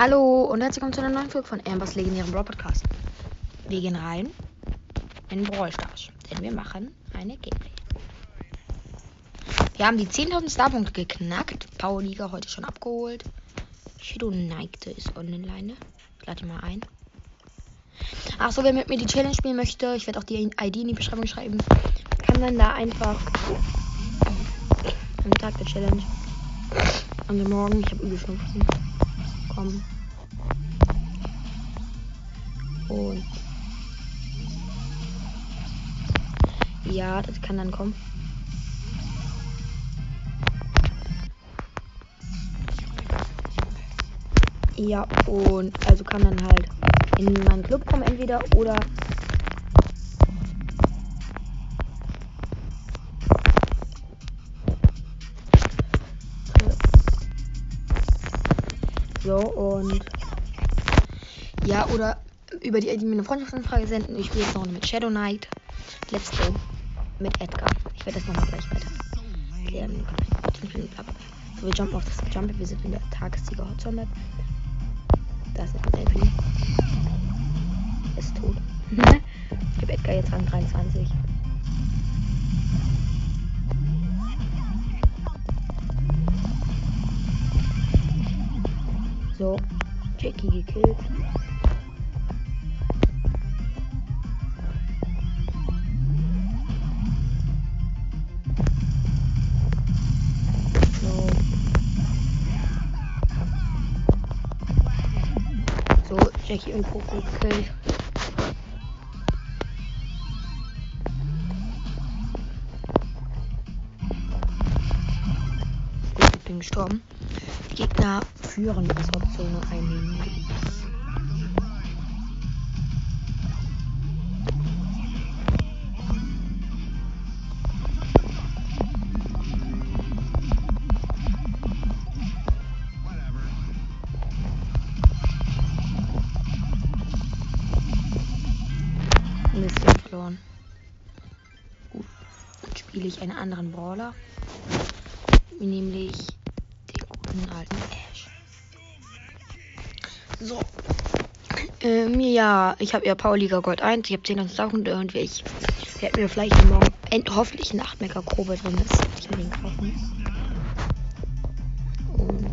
Hallo und herzlich willkommen zu einer neuen Folge von Ambers legendären Brawl Podcast. Wir gehen rein in Brawl Stars, denn wir machen eine Gameplay. Wir haben die 10.000 Starpunkte geknackt. Power Liga heute schon abgeholt. Shadow Neigte ist online. Ich lade ihn mal ein. Achso, wer mit mir die Challenge spielen möchte, ich werde auch die ID in die Beschreibung schreiben, kann dann da einfach am Tag der Challenge, am Morgen, ich habe übel Schnupfen, kommen. Und ja, das kann dann kommen. Ja, und also kann dann halt in meinen Club kommen entweder oder so und ja oder über die, mir eine Freundschaftsanfrage senden. Ich spiele jetzt noch mit Shadow Knight. Let's go mit Edgar. Ich werde das nochmal gleich weiter erklären. So, wir jumpen auf das Jump. Wir sind in der Tagessieger Hotzone Map. Da ist ein Elfie. Ist tot. ich habe Edgar jetzt an 23. So, Jackie gekillt. Jackie und Coco gekillt. Bin gestorben. Gegner führen das Option einnehmen. Dann spiele ich einen anderen Brawler. Nämlich den guten alten Ash. So. Ähm, ja, ich habe ja Powerliga Gold 1. Ich habe 10.000 Sachen und ich werde mir vielleicht morgen end hoffentlich ein 8 Mega Probe drin ist. Ich mir den kaufen. Und.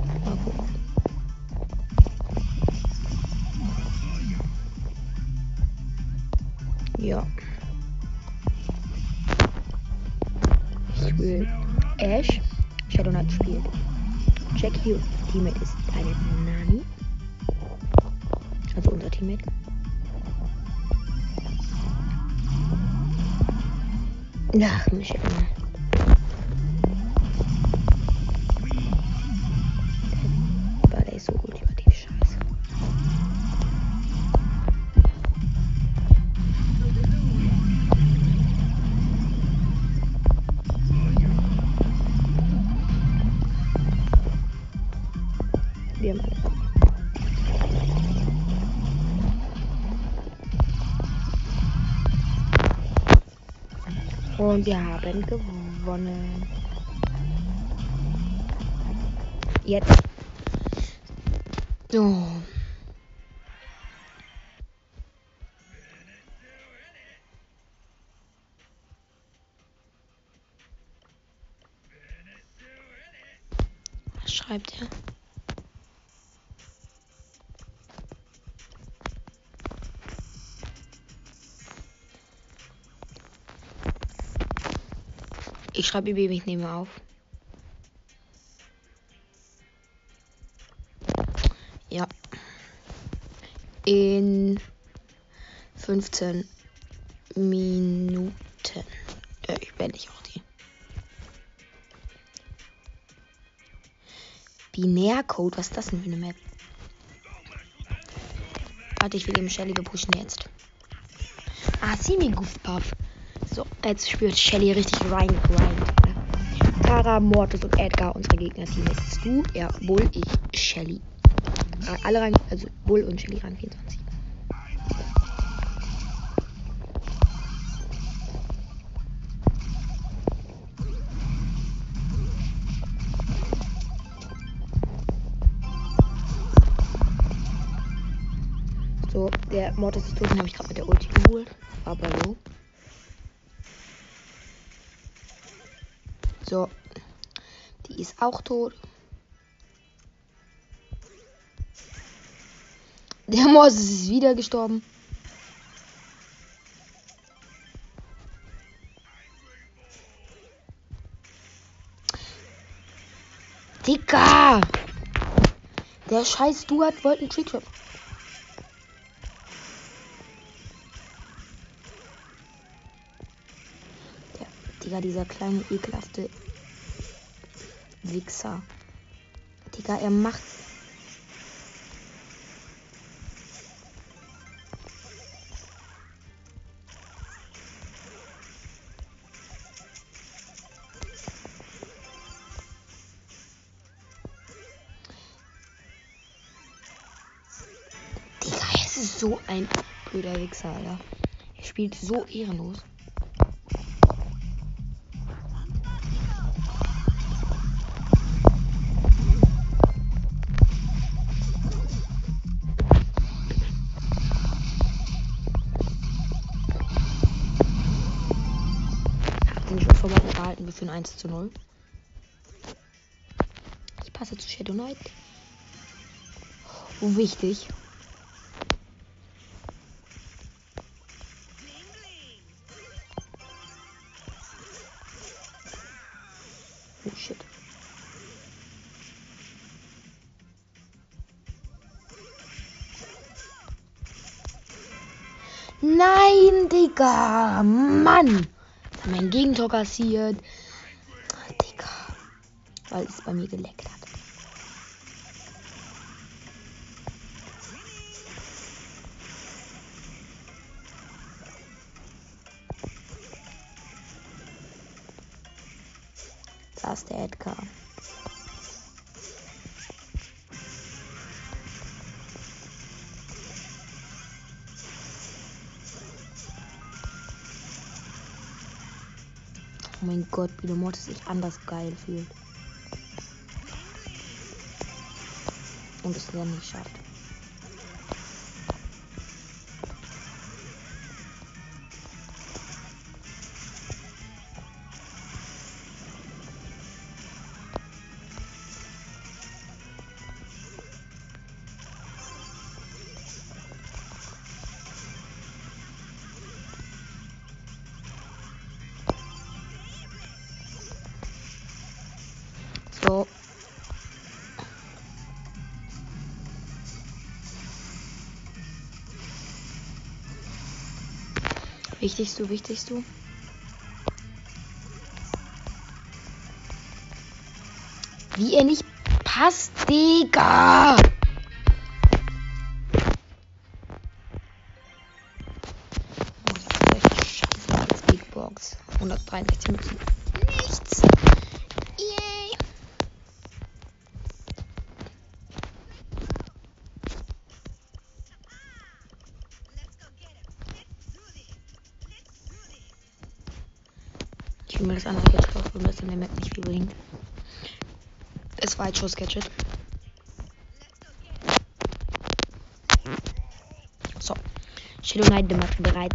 Ja. spielt Ash. Shadow Knight spielt Jackie. Teammate ist eine Nani. Also unser Teammate. Und wir haben gewonnen. Jetzt. So. Ich schreibe ihm, ich nehme auf. Ja. In 15 Minuten. Ja, ich werde ich auch die. Binärcode, was ist das denn für eine Map? Warte, ich will eben Shelly, pushen jetzt. Ah, sieh mir Goofpuff. So, jetzt spürt Shelly richtig rein grind. Tara, Mortis und Edgar, unsere Gegner-Team. Jetzt du, ja, Bull, ich, Shelly. Alle rein, also Bull und Shelly rein 24. So, der Mortis ist tot, den habe ich gerade mit der Ulti geholt. Aber so. So. Die ist auch tot. Der Mortis ist wieder gestorben. Digga! Der scheiß Stuart wollte einen Trickshot. Digga, dieser kleine ekelhafte Wichser. Digga, er macht. Digga, es ist so ein blöder Wichser, Alter. Er spielt so ehrenlos. Behalten wir für ein 1 zu 0. Ich passe zu Shadow Knight. Oh, wichtig. Oh shit. Nein, Digga. Mann. Mein Gegentor kassiert. Digga. Weil es bei mir geleckt hat. Mein Gott, wie der Mortis sich anders geil fühlt. Und es dann nicht schafft. Wichtigst du, wichtigst du? Wie er nicht passt, Digga! In der Map nicht viel bringt. Das Weitschuss-Gadget. So. Shadow Knight Map bereit.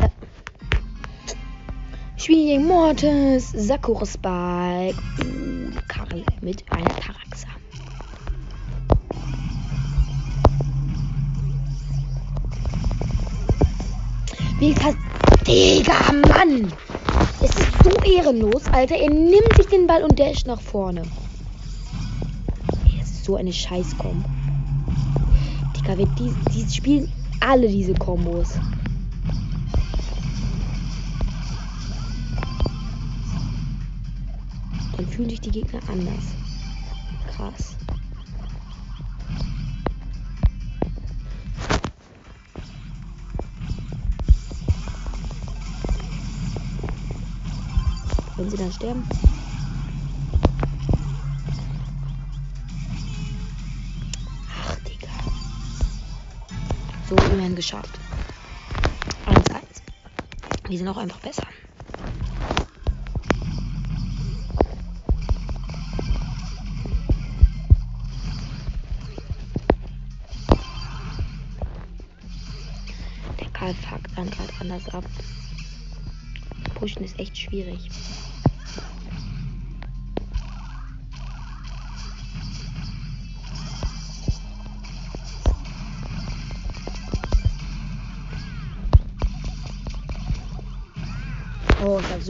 Spiel gegen Mortis, Sakura Spike, uh, Karl mit einer Taraxa. Wie gesagt, Digga, Mann! Ist so ehrenlos, Alter. Er nimmt sich den Ball und dasht nach vorne. Es ist so eine Scheißkombo. Digga, wir, die, die spielen alle diese Kombos. Dann fühlen sich die Gegner anders. Krass. Wenn sie dann sterben. Ach, Digga. So, immerhin geschafft. 1-1. Wir sind auch einfach besser. Karl fuckt dann gerade anders ab. Pushen ist echt schwierig.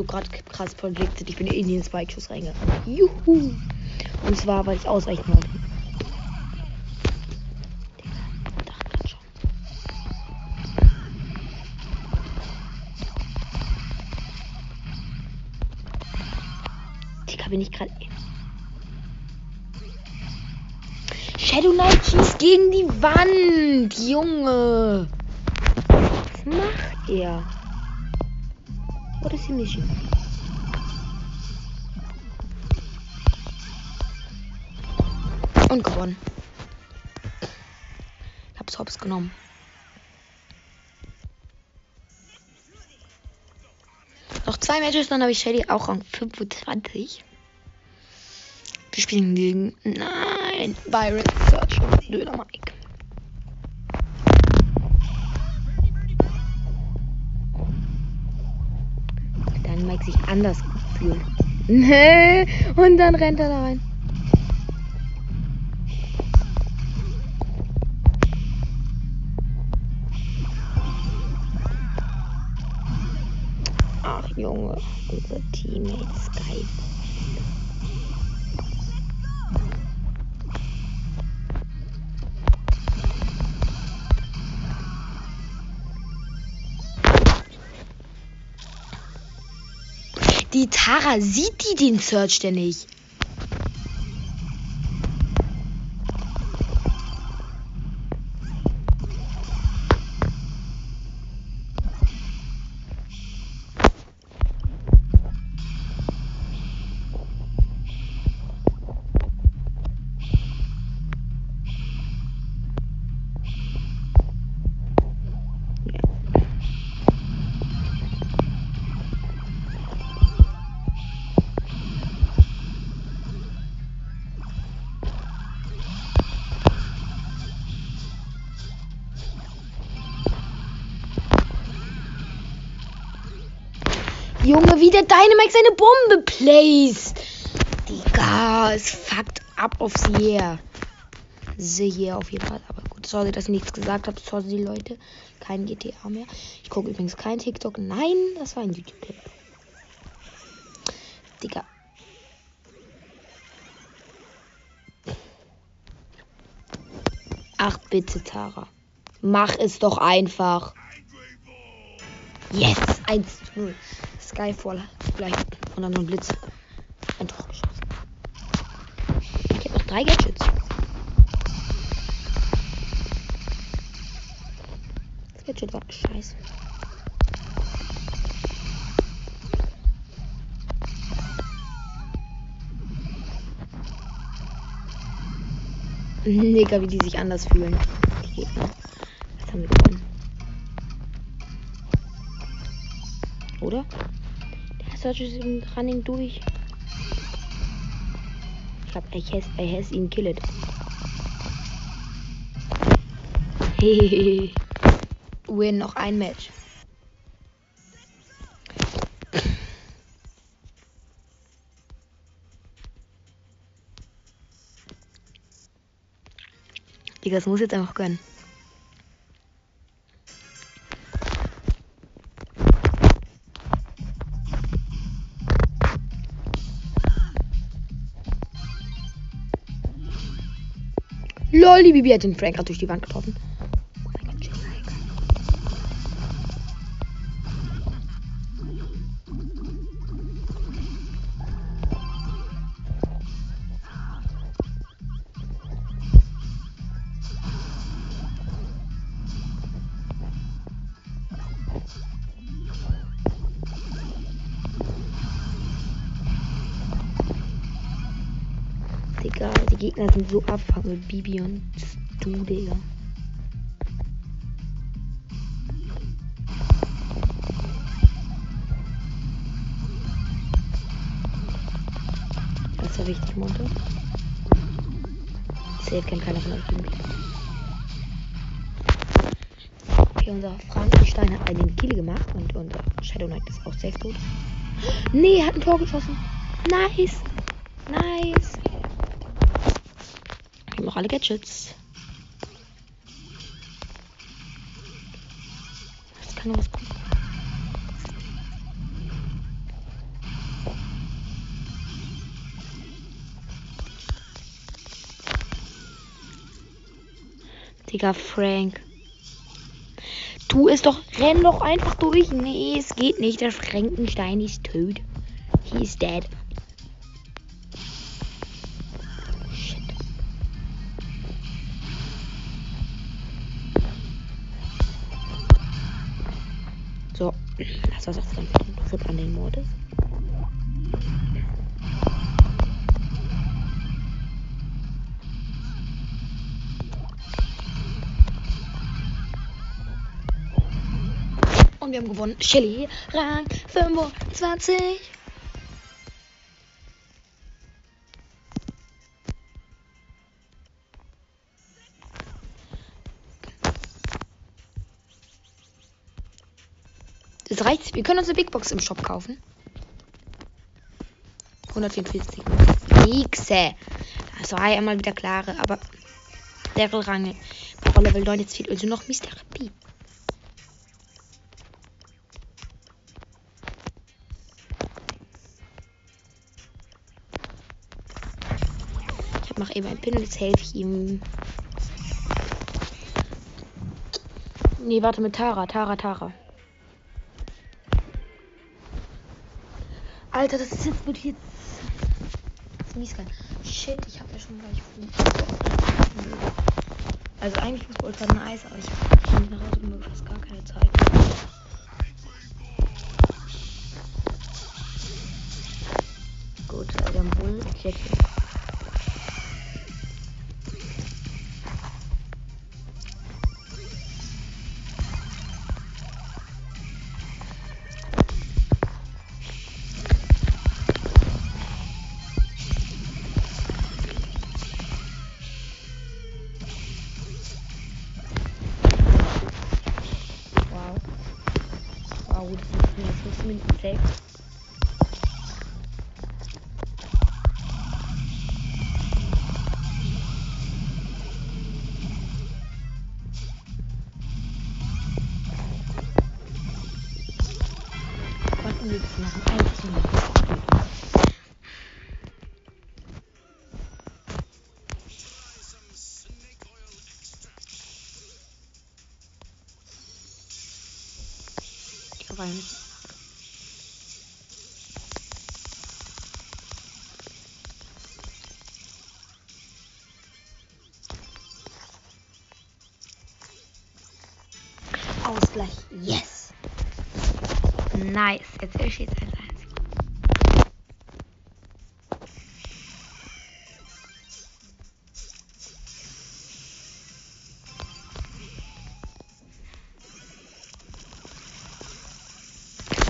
So gerade krass predicted. Ich bin in den Spike-Schuss reingerannt. Juhu! Und zwar, weil ich ausweichen wollte. Digga, bin ich gerade. Shadow Knight schießt gegen die Wand, Junge. Was macht er? Is he mission? Und gewonnen. Ich hab's hops genommen. Noch zwei Matches, dann habe ich Shady auch Rang 25. Wir spielen gegen. Nein, Byron Search und Döner Mike. Mike sich anders fühlt. Und dann rennt er da rein. Ach Junge, unser Teammate Skype. Die Tara sieht die den Search denn nicht. Junge, wie der Dynamax seine Bombe placed. Digga, es fuckt ab auf sie her. Sie hier auf jeden Fall. Aber gut, sorry, dass ich nichts gesagt habe. Sorry, Leute. Kein GTA mehr. Ich gucke übrigens kein TikTok. Nein, das war ein YouTube-Clip. Digga. Ach, bitte, Tara. Mach es doch einfach. Yes, 1 zu 0. Skyfall gleich. Und dann so ein Blitz. Ein Tor geschossen. Ich habe noch drei Gadgets. Das Gadget war scheiße. Digga, wie die sich anders fühlen. Die Gegner. Jetzt haben wir gewonnen. Oder? Der Search ist im Running durch. Ich hab, I has, I has ihn killed. Hehehe. Win noch ein Match. Digga, das muss jetzt einfach gönnen. Bibi hat den Frank gerade durch die Wand getroffen. Die Gegner sind so abfuck mit Bibi und Stu, Digga. Das war wichtig, Monte. Safe kennt keiner von euch. Okay, unser Frankenstein hat einen Kill gemacht und unser Shadow Knight ist auch safe tot. Nee, hat ein Tor geschossen. Nice. Nice. Ich habe noch alle Gadgets. Das kann was kommen. Digga, Frank. Tu es doch, renn doch einfach durch. Nee, es geht nicht. Der Frankenstein ist tot. He is dead. War's auch von Foot an den Mordes. Und wir haben gewonnen. Shelly, Rang 25. Das reicht. Wir können uns eine Big Box im Shop kaufen. 144. Nixe. Das war einmal wieder klare, aber Daryl Rang. Power Level 9, jetzt fehlt also noch Mr. P. Ich mache eben ein Pin und jetzt helfe ich ihm. Nee, warte mit Tara, Tara, Tara. Alter, das ist jetzt wirklich jetzt. Mies geil. Shit, ich habe ja schon gleich. Also eigentlich Fußball ein Eis, aber ich habe nach Hause gekommen, fast gar keine Zeit. Gut, haben Bull, Jackie. Sind Nice. Jetzt steht es 1-1.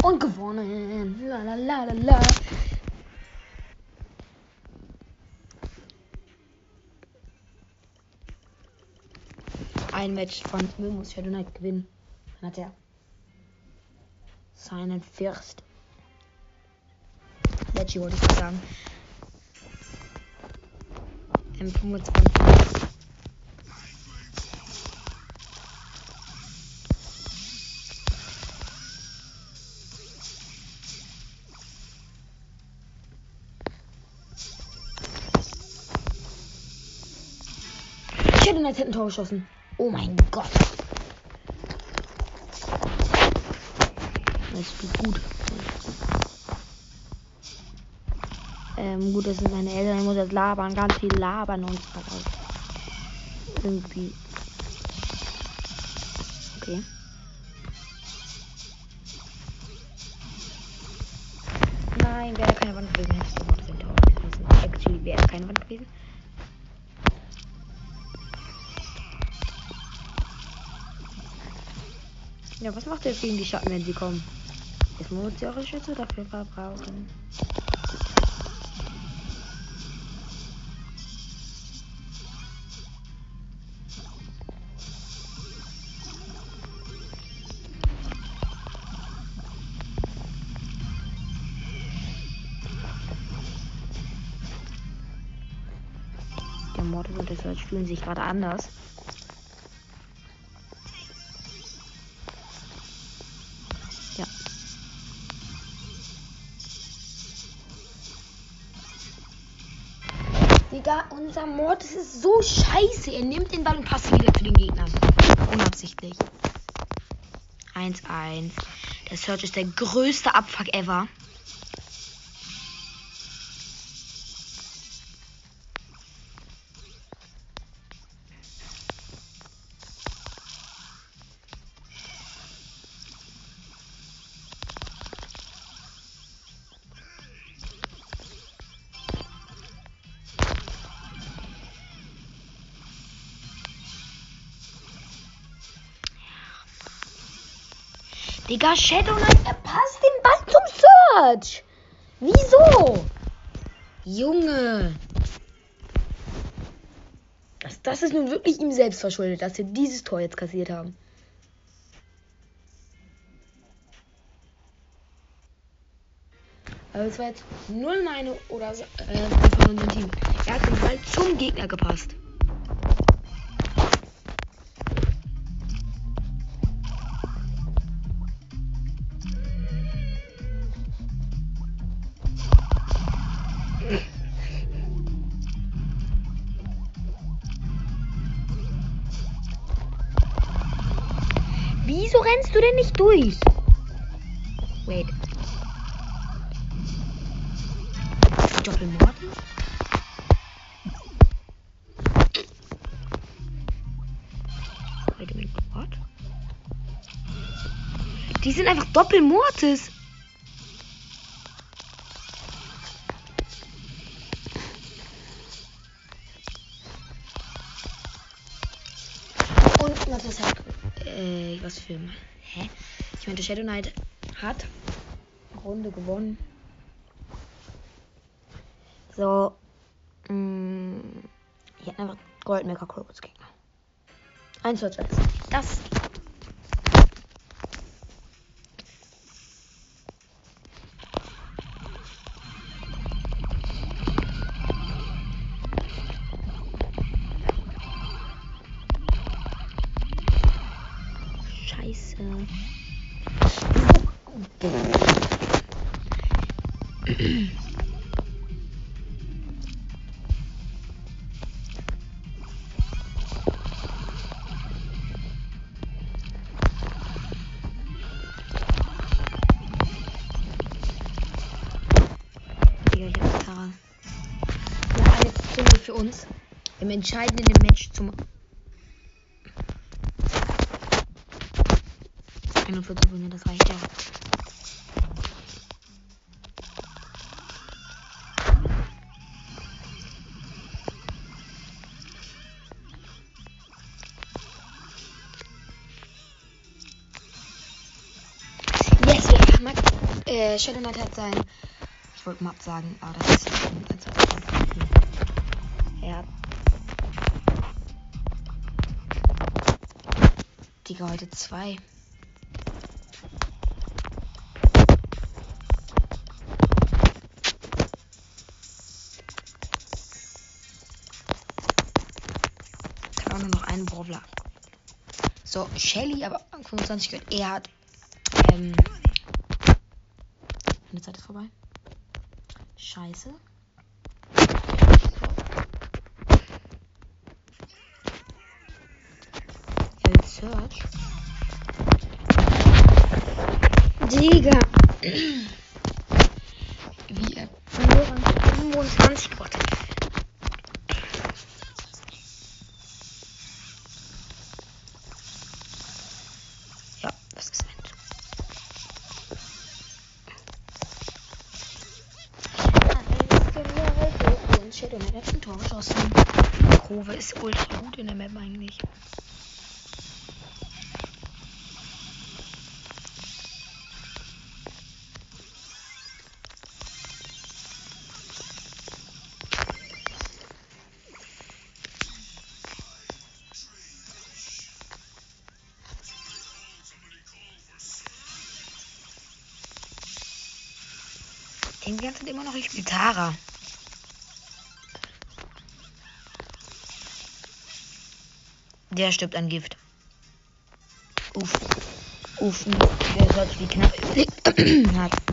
Und gewonnen. La la la la la. Ein Match von Müll muss Shadow Knight gewinnen. Dann hat er seinen First. Leggy wollte ich sagen. M25. Shadow Knight hat ein Tor geschossen. Oh mein Gott. Das spielt gut. Ähm, gut, das sind meine Eltern. Ich muss jetzt labern, ganz viel labern und so. Irgendwie. Okay. Nein, wäre keine Wand gewesen, hätte ich sofort geschossen. Actually wäre keine Wand gewesen. Ja, was macht jetzt gegen die Schatten, wenn sie kommen? Jetzt muss ich eure Schütze dafür verbrauchen. Der Mordwürde fühlen sich gerade anders. Unser Mord ist so scheiße. Er nimmt den Ball und passt wieder zu den Gegnern. Unabsichtlich. 1-1. Der Search ist der größte Abfuck ever. Digga, Shadow Knight verpasst den Ball zum Search. Wieso? Junge. Das, das ist nun wirklich ihm selbst verschuldet, dass wir dieses Tor jetzt kassiert haben. Aber es war jetzt null meine oder äh, von unserem Team. Er hat den Ball zum Gegner gepasst. Wieso rennst du denn nicht durch? Wait. Doppelmorden? Wait a? Die sind einfach Doppelmortis. Für, hä? Ich meinte, Shadow Knight hat Runde gewonnen. So, mh, hier einfach Gold Mega Crocus Gegner. 1 zu 6. Das Im entscheidenden Match zum 41 Sekunden, das reicht ja. Yes, ja, Max, äh, Shadow Knight hat sein. Ich wollte Map sagen, aber das ist Er hat. Digga, heute zwei. Kann auch nur noch einen Brawler. So, Shelly, aber 25 gehört. Er hat. Ähm. Meine Zeit ist vorbei. Scheiße. So. Will Search. Digga. Wie er verloren 25 Gott. Ja, das ist nett. Und Shadow Knight hat ein Tor geschossen. Grove ist ultra gut in der Map eigentlich. Irgendwie hat immer noch, ich die Tara. Der stirbt an Gift. Uff. Uff, der Gott, halt wie knapp hat.